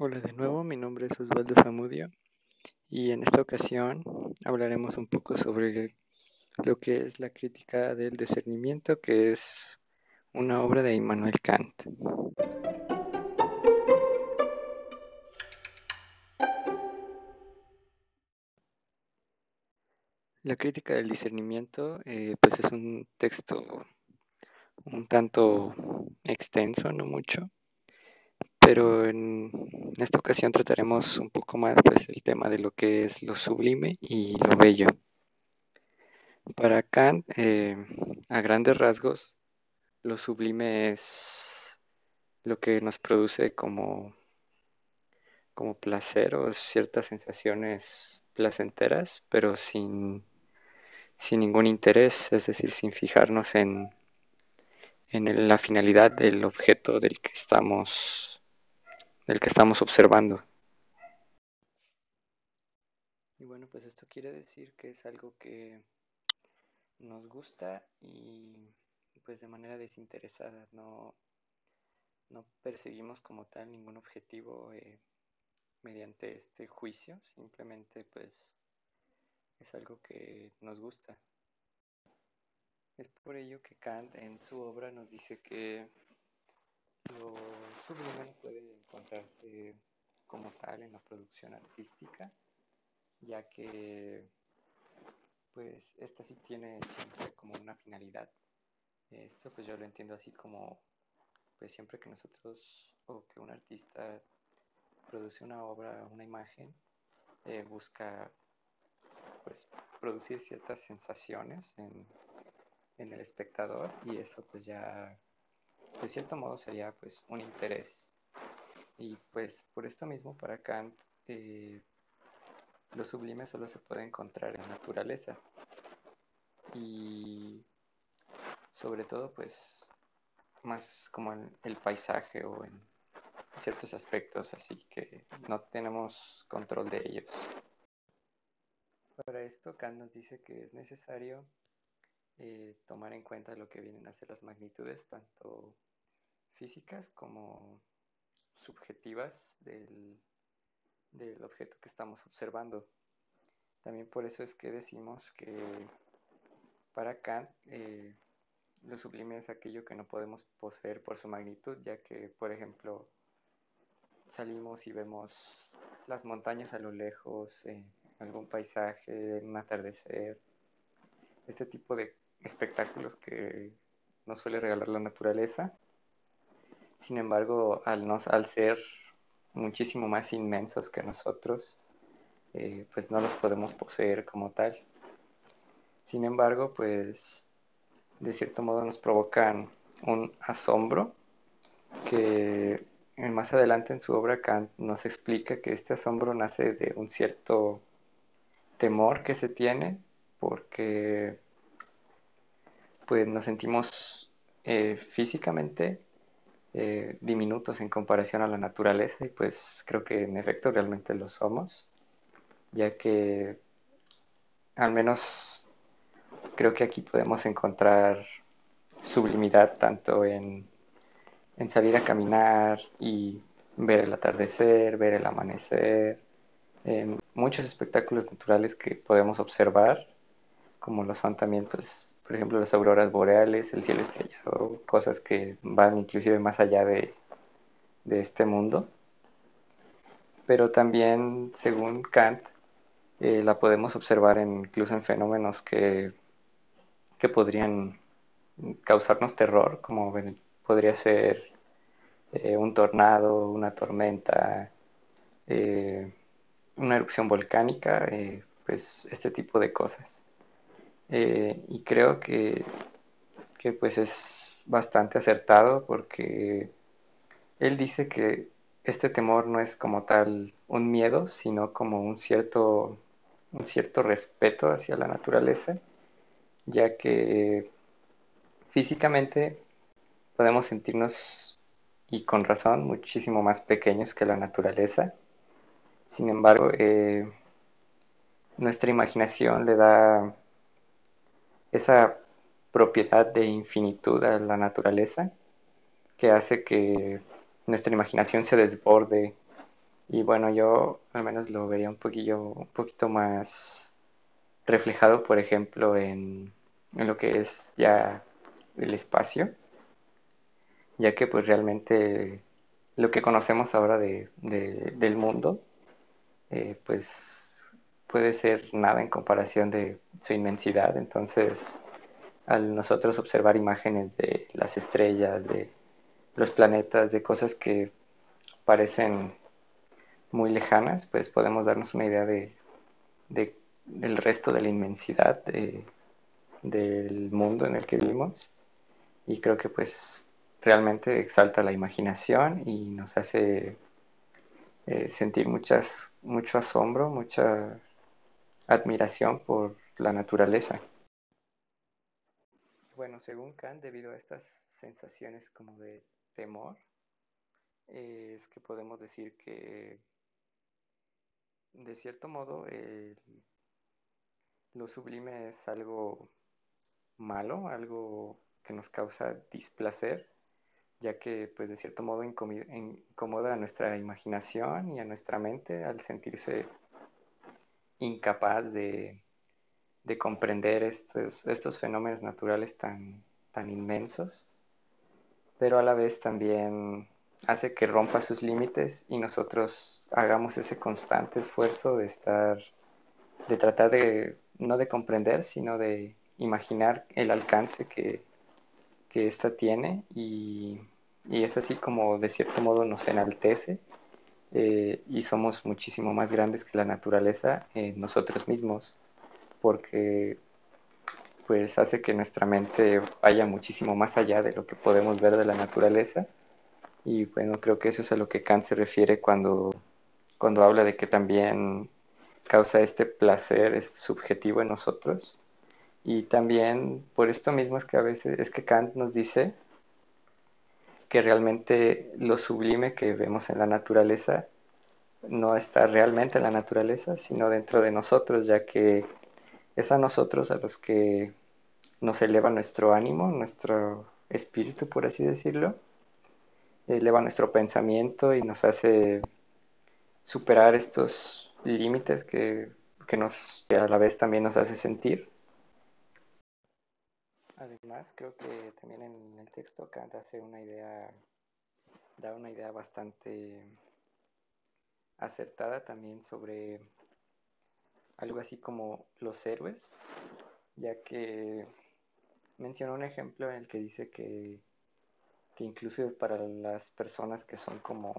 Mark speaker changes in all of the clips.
Speaker 1: Hola de nuevo, mi nombre es Osvaldo Zamudio y en esta ocasión hablaremos un poco sobre lo que es la crítica del discernimiento, que es una obra de Immanuel Kant. La crítica del discernimiento eh, pues es un texto un tanto extenso, no mucho, pero en esta ocasión trataremos un poco más pues, el tema de lo que es lo sublime y lo bello. Para Kant, eh, a grandes rasgos, lo sublime es lo que nos produce como, como placer o ciertas sensaciones placenteras, pero sin, sin ningún interés, es decir, sin fijarnos en, en la finalidad del objeto del que estamos del que estamos observando. Y bueno, pues esto quiere decir que es algo que nos gusta y pues de manera desinteresada, no, no perseguimos como tal ningún objetivo eh, mediante este juicio, simplemente pues es algo que nos gusta. Es por ello que Kant en su obra nos dice que lo sublime puede encontrarse como tal en la producción artística, ya que pues esta sí tiene siempre como una finalidad. Esto pues yo lo entiendo así como pues siempre que nosotros o que un artista produce una obra, una imagen, eh, busca pues producir ciertas sensaciones en, en el espectador y eso pues ya de cierto modo sería pues un interés. Y pues por esto mismo para Kant eh, lo sublime solo se puede encontrar en la naturaleza. Y sobre todo pues más como en el paisaje o en ciertos aspectos así que no tenemos control de ellos. Para esto Kant nos dice que es necesario eh, tomar en cuenta lo que vienen a ser las magnitudes, tanto físicas como subjetivas del, objeto que estamos observando. También por eso es que decimos que para Kant eh, lo sublime es aquello que no podemos poseer por su magnitud, ya que, por ejemplo, salimos y vemos las montañas a lo lejos, algún paisaje, un atardecer, este tipo de espectáculos que nos suele regalar la naturaleza sin embargo, al, al ser muchísimo más inmensos que nosotros, eh, pues no los podemos poseer como tal. Sin embargo, pues de cierto modo nos provocan un asombro que más adelante en su obra Kant nos explica que este asombro nace de un cierto temor que se tiene porque pues nos sentimos eh, físicamente eh, diminutos en comparación a la naturaleza y pues creo que en efecto realmente lo somos, ya que al menos creo que aquí podemos encontrar sublimidad tanto en, en salir a caminar y ver el atardecer, ver el amanecer, en muchos espectáculos naturales que podemos observar, como lo son también pues por ejemplo, las auroras boreales, el cielo estrellado, cosas que van inclusive más allá de, este mundo. Pero también, según Kant, eh, la podemos observar incluso en fenómenos que, que podrían causarnos terror, como podría ser eh, un tornado, una tormenta, eh, una erupción volcánica, pues este tipo de cosas. Eh, y creo que, que pues es bastante acertado porque él dice que este temor no es como tal un miedo, sino como un cierto, un cierto respeto hacia la naturaleza, ya que físicamente podemos sentirnos, y con razón, muchísimo más pequeños que la naturaleza. Sin embargo, eh, nuestra imaginación le da esa propiedad de infinitud a la naturaleza que hace que nuestra imaginación se desborde. Y bueno, yo al menos lo vería un poquillo, un poquito más reflejado, por ejemplo, en, en lo que es ya el espacio, ya que pues realmente lo que conocemos ahora de, de- del mundo, eh, pues puede ser nada en comparación de su inmensidad. Entonces, al nosotros observar imágenes de las estrellas, de los planetas, de cosas que parecen muy lejanas, pues podemos darnos una idea de, de- del resto de la inmensidad de- del mundo en el que vivimos. Y creo que pues realmente exalta la imaginación y nos hace eh, sentir muchas, mucho asombro, mucha admiración por la naturaleza. Bueno, según Kant, debido a estas sensaciones como de temor, eh, es que podemos decir que de cierto modo lo sublime es algo malo, algo que nos causa displacer, ya que pues de cierto modo incomoda a nuestra imaginación y a nuestra mente al sentirse incapaz de, de comprender estos, estos fenómenos naturales tan, tan inmensos, pero a la vez también hace que rompa sus límites y nosotros hagamos ese constante esfuerzo de estar, de tratar de, no de comprender, sino de imaginar el alcance que, que ésta tiene y, y es así como de cierto modo nos enaltece eh, y somos muchísimo más grandes que la naturaleza en nosotros mismos porque pues hace que nuestra mente vaya muchísimo más allá de lo que podemos ver de la naturaleza y bueno, creo que eso es a lo que Kant se refiere cuando, cuando habla de que también causa este placer, es subjetivo en nosotros. Y también por esto mismo es que a veces es que Kant nos dice que realmente lo sublime que vemos en la naturaleza no está realmente en la naturaleza, sino dentro de nosotros, ya que es a nosotros a los que nos eleva nuestro ánimo, nuestro espíritu, por así decirlo, eleva nuestro pensamiento y nos hace superar estos límites que, que, nos, a la vez también nos hace sentir. Además, creo que también en el texto Kant hace una idea, da una idea bastante acertada también sobre algo así como los héroes, ya que mencionó un ejemplo en el que dice que, que incluso para las personas que son como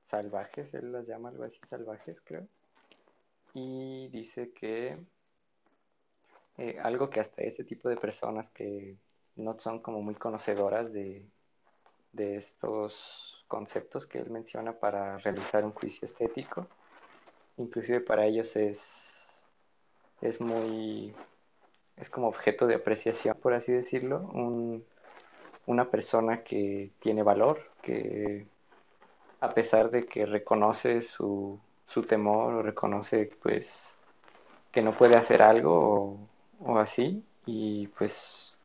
Speaker 1: salvajes, él las llama algo así salvajes, creo, y dice que eh, algo que hasta ese tipo de personas que no son como muy conocedoras de, de estos conceptos que él menciona para realizar un juicio estético, inclusive para ellos es, es muy, es como objeto de apreciación, por así decirlo, un, una persona que tiene valor, que a pesar de que reconoce su, su temor o reconoce pues que no puede hacer algo o así y pues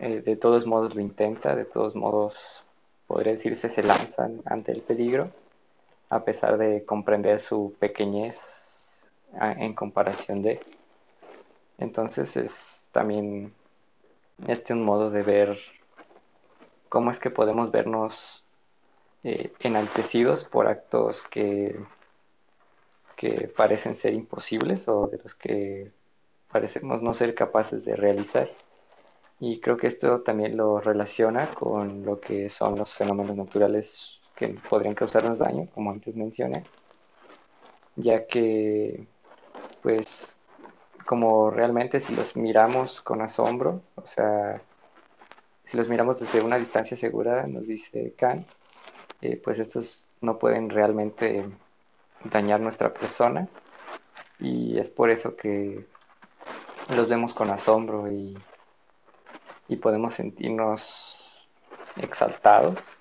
Speaker 1: eh, de todos modos lo intenta, de todos modos podría decirse se lanza ante el peligro a pesar de comprender su pequeñez en comparación de. Entonces es también este un modo de ver cómo es que podemos vernos eh, enaltecidos por actos que, que parecen ser imposibles o de los que parecemos no ser capaces de realizar. Y creo que esto también lo relaciona con lo que son los fenómenos naturales que podrían causarnos daño, como antes mencioné, ya que, pues, como realmente si los miramos con asombro, o sea, si los miramos desde una distancia segura, nos dice Kant, eh, pues estos no pueden realmente dañar nuestra persona y es por eso que los vemos con asombro y, y podemos sentirnos exaltados,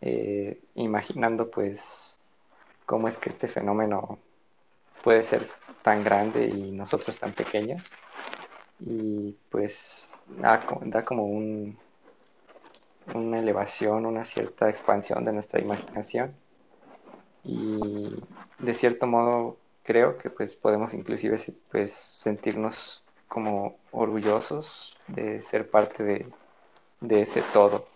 Speaker 1: eh, imaginando pues cómo es que este fenómeno puede ser tan grande y nosotros tan pequeños y pues da, da como un, una elevación, una cierta expansión de nuestra imaginación. y de cierto modo creo que pues podemos inclusive pues sentirnos como orgullosos de ser parte de, de ese todo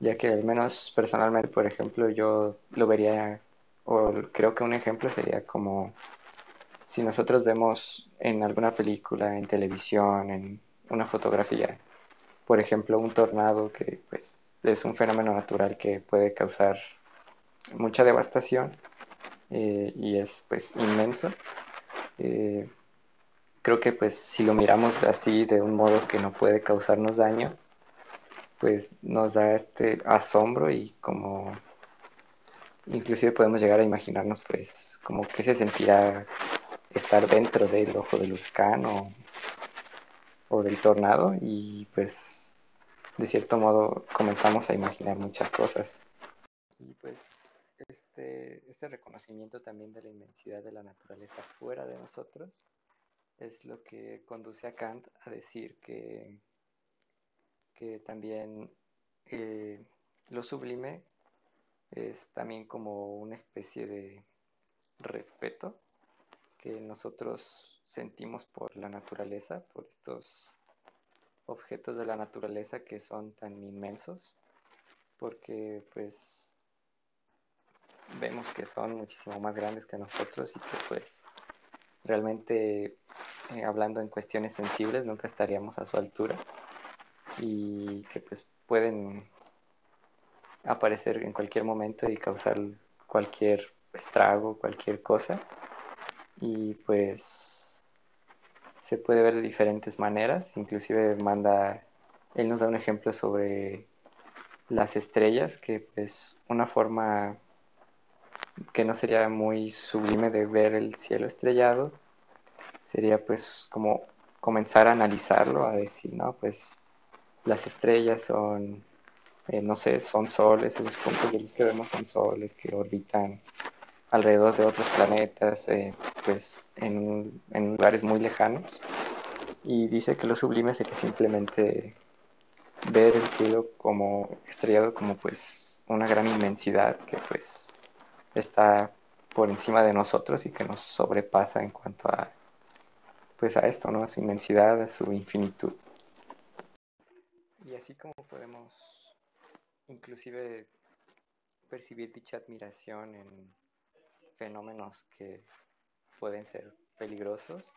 Speaker 1: ya que al menos personalmente por ejemplo yo lo vería o creo que un ejemplo sería como si nosotros vemos en alguna película, en televisión, en una fotografía, por ejemplo, un tornado que pues es un fenómeno natural que puede causar mucha devastación eh, y es pues inmenso. Eh, creo que pues si lo miramos así de un modo que no puede causarnos daño, pues nos da este asombro y como inclusive podemos llegar a imaginarnos pues como que se sentirá estar dentro del ojo del huracán o, o del tornado y pues de cierto modo comenzamos a imaginar muchas cosas. Y pues este, este reconocimiento también de la inmensidad de la naturaleza fuera de nosotros es lo que conduce a Kant a decir que, que también eh, lo sublime es también como una especie de respeto que nosotros sentimos por la naturaleza, por estos objetos de la naturaleza que son tan inmensos, porque pues vemos que son muchísimo más grandes que nosotros y que pues realmente eh, hablando en cuestiones sensibles nunca estaríamos a su altura y que pues pueden aparecer en cualquier momento y causar cualquier estrago, cualquier cosa. Y pues se puede ver de diferentes maneras, inclusive manda, él nos da un ejemplo sobre las estrellas, que pues una forma que no sería muy sublime de ver el cielo estrellado, sería pues como comenzar a analizarlo, a decir, no, pues las estrellas son, eh, no sé, son soles, esos puntos de luz que vemos son soles que orbitan alrededor de otros planetas, eh, pues en, en, lugares muy lejanos. Y dice que lo sublime es que simplemente ver el cielo como estrellado como pues una gran inmensidad que pues está por encima de nosotros y que nos sobrepasa en cuanto a pues a esto, ¿no? A su inmensidad, a su infinitud. Y así como podemos inclusive percibir dicha admiración en fenómenos que pueden ser peligrosos,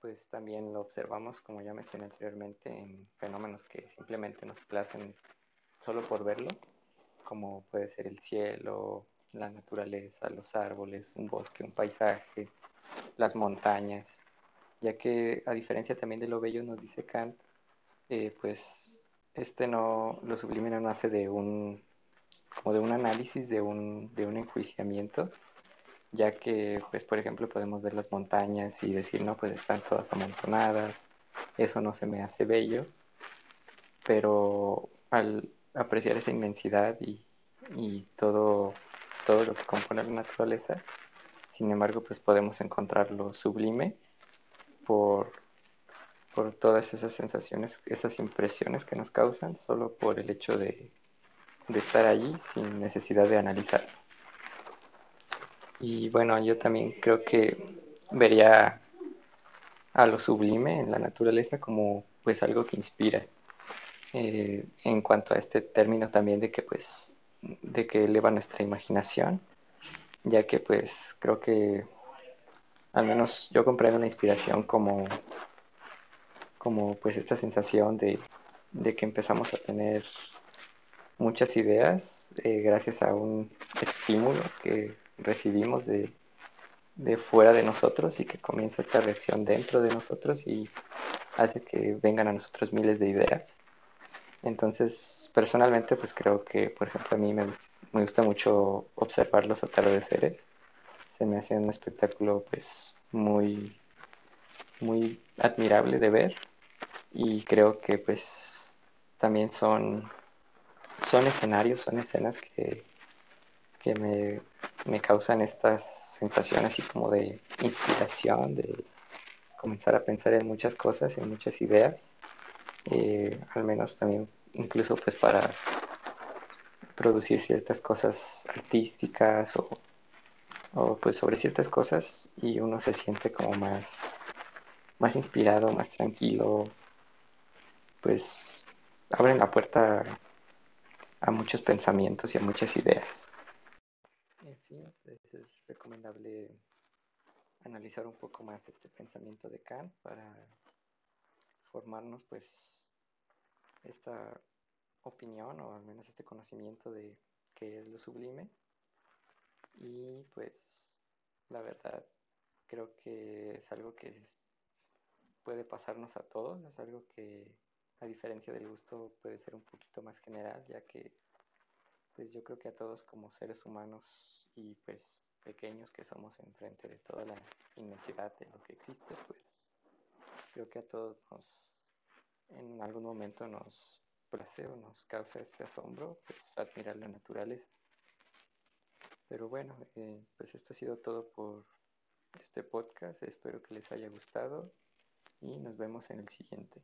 Speaker 1: pues también lo observamos, como ya mencioné anteriormente, en fenómenos que simplemente nos placen solo por verlo, como puede ser el cielo, la naturaleza, los árboles, un bosque, un paisaje, las montañas, ya que a diferencia también de lo bello nos dice Kant, eh, pues este no, lo sublime no nace de un, como de un análisis, de un, de un enjuiciamiento, ya que, pues, por ejemplo, podemos ver las montañas y decir, no, pues están todas amontonadas, eso no se me hace bello, pero al apreciar esa inmensidad y, todo, todo lo que compone la naturaleza, sin embargo, pues podemos encontrar lo sublime por, por todas esas sensaciones, esas impresiones que nos causan, solo por el hecho de, de estar allí sin necesidad de analizarlo. Y bueno, yo también creo que vería a lo sublime en la naturaleza como pues algo que inspira. Eh, en cuanto a este término también de que pues de que eleva nuestra imaginación, ya que pues creo que al menos yo comprendo la inspiración como como pues esta sensación de, de que empezamos a tener muchas ideas eh, gracias a un estímulo que recibimos de, de fuera de nosotros y que comienza esta reacción dentro de nosotros y hace que vengan a nosotros miles de ideas. Entonces, personalmente, pues creo que, por ejemplo, a mí me gusta, me gusta mucho observar los atardeceres. Se me hace un espectáculo, pues, muy, muy admirable de ver. Y creo que, pues, también son, son escenarios, son escenas que, que me me causan estas sensaciones así como de inspiración, de comenzar a pensar en muchas cosas, en muchas ideas, eh, al menos también incluso pues para producir ciertas cosas artísticas o, o pues sobre ciertas cosas y uno se siente como más, más inspirado, más tranquilo, pues abren la puerta a muchos pensamientos y a muchas ideas. En fin, pues es recomendable analizar un poco más este pensamiento de Kant para formarnos pues esta opinión o al menos este conocimiento de qué es lo sublime. Y pues la verdad creo que es algo que puede pasarnos a todos, es algo que a diferencia del gusto puede ser un poquito más general ya que pues yo creo que a todos como seres humanos y pues pequeños que somos enfrente de toda la inmensidad de lo que existe, pues creo que a todos nos, en algún momento nos place o nos causa ese asombro, pues admirar la naturaleza. Pero bueno, eh, pues esto ha sido todo por este podcast. Espero que les haya gustado y nos vemos en el siguiente.